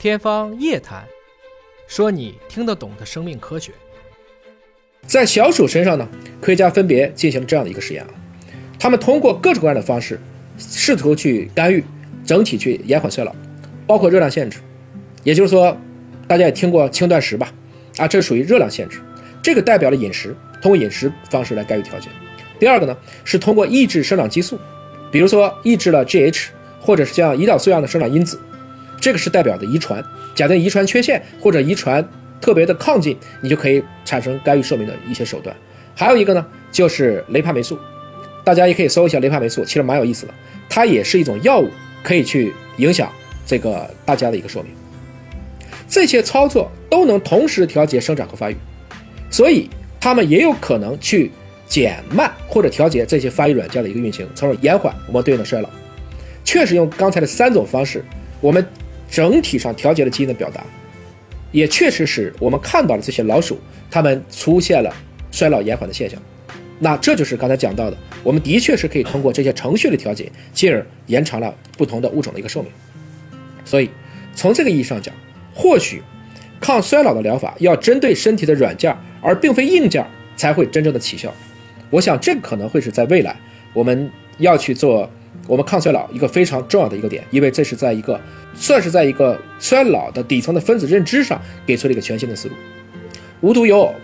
天方夜谭，说你听得懂的生命科学。在小鼠身上呢，科学家分别进行了这样的一个实验啊，他们通过各种各样的方式，试图去干预整体去延缓衰老，包括热量限制，也就是说，大家也听过轻断食吧？啊，这属于热量限制，这个代表了饮食，通过饮食方式来干预调节。第二个呢，是通过抑制生长激素，比如说抑制了 GH，或者是像胰岛素样的生长因子，这个是代表的遗传。假定遗传缺陷或者遗传特别的亢进，你就可以产生干预寿命的一些手段。还有一个呢，就是雷帕霉素，大家也可以搜一下雷帕霉素，其实蛮有意思的，它也是一种药物，可以去影响这个大家的一个寿命。这些操作都能同时调节生长和发育，所以它们也有可能去。减慢或者调节这些发育软件的一个运行，从而延缓我们对应的衰老。确实用刚才的三种方式，我们整体上调节了基因的表达，也确实使我们看到了这些老鼠它们出现了衰老延缓的现象。那这就是刚才讲到的，我们的确是可以通过这些程序的调节，进而延长了不同的物种的一个寿命。所以从这个意义上讲，或许抗衰老的疗法要针对身体的软件，而并非硬件，才会真正的起效。我想，这可能会是在未来我们要去做我们抗衰老一个非常重要的一个点，因为这是在一个算是在一个衰老的底层的分子认知上给出了一个全新的思路。无独有偶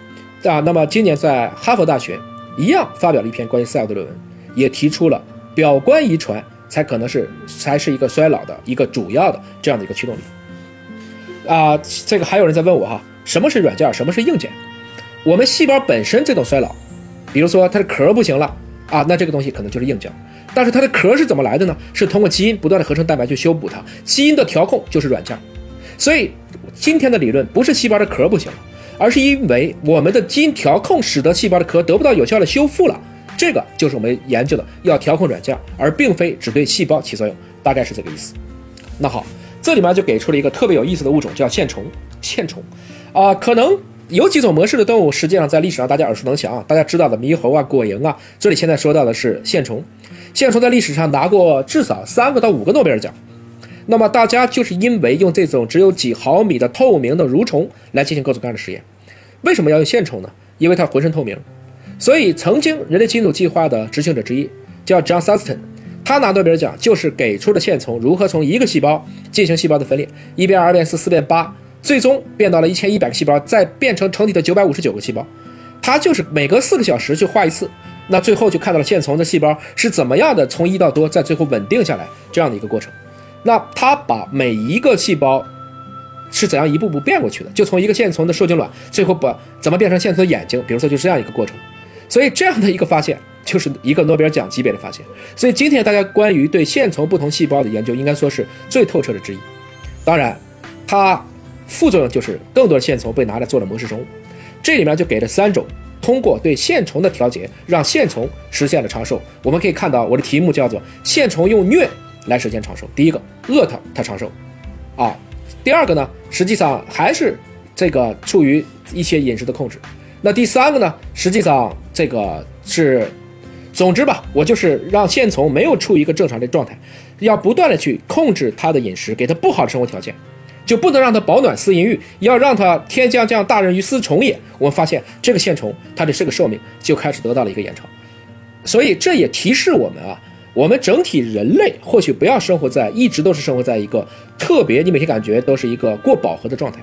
啊，那么今年在哈佛大学一样发表了一篇关于赛尔的论文，也提出了表观遗传才可能是才是一个衰老的一个主要的这样的一个驱动力。啊，这个还有人在问我哈，什么是软件，什么是硬件？我们细胞本身这种衰老。比如说它的壳不行了啊，那这个东西可能就是硬件。但是它的壳是怎么来的呢？是通过基因不断的合成蛋白去修补它，基因的调控就是软件。所以今天的理论不是细胞的壳不行了，而是因为我们的基因调控使得细胞的壳得不到有效的修复了。这个就是我们研究的要调控软件，而并非只对细胞起作用，大概是这个意思。那好，这里面就给出了一个特别有意思的物种，叫线虫。线虫啊，可能。有几种模式的动物，实际上在历史上大家耳熟能详啊，大家知道的猕猴啊、果蝇啊。这里现在说到的是线虫，线虫在历史上拿过至少三个到五个诺贝尔奖。那么大家就是因为用这种只有几毫米的透明的蠕虫来进行各种各样的实验。为什么要用线虫呢？因为它浑身透明。所以曾经人类基因组计划的执行者之一叫 John Suston，他拿诺贝尔奖就是给出了线虫如何从一个细胞进行细胞的分裂，一变二变四，四变八。最终变到了一千一百个细胞，再变成成体的九百五十九个细胞，它就是每隔四个小时去画一次，那最后就看到了线虫的细胞是怎么样的从一到多，在最后稳定下来这样的一个过程。那它把每一个细胞是怎样一步步变过去的，就从一个线虫的受精卵，最后把怎么变成线虫的眼睛，比如说就是这样一个过程。所以这样的一个发现就是一个诺贝尔奖级别的发现。所以今天大家关于对线虫不同细胞的研究，应该说是最透彻的之一。当然，它。副作用就是更多的线虫被拿来做了模式生物，这里面就给了三种通过对线虫的调节，让线虫实现了长寿。我们可以看到我的题目叫做“线虫用虐来实现长寿”。第一个饿它它长寿，啊，第二个呢，实际上还是这个处于一些饮食的控制。那第三个呢，实际上这个是，总之吧，我就是让线虫没有处于一个正常的状态，要不断的去控制它的饮食，给它不好的生活条件。就不能让它保暖思淫欲，要让它天将降大任于斯虫也。我们发现这个线虫它的这个寿命就开始得到了一个延长，所以这也提示我们啊，我们整体人类或许不要生活在一直都是生活在一个特别，你每天感觉都是一个过饱和的状态，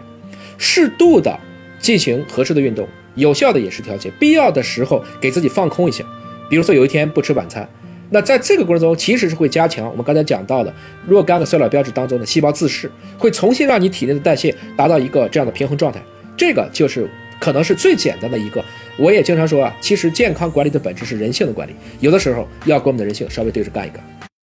适度的进行合适的运动，有效的饮食调节，必要的时候给自己放空一下，比如说有一天不吃晚餐。那在这个过程中，其实是会加强我们刚才讲到的若干个衰老标志当中的细胞自噬，会重新让你体内的代谢达到一个这样的平衡状态。这个就是可能是最简单的一个。我也经常说啊，其实健康管理的本质是人性的管理，有的时候要跟我们的人性稍微对着干一干。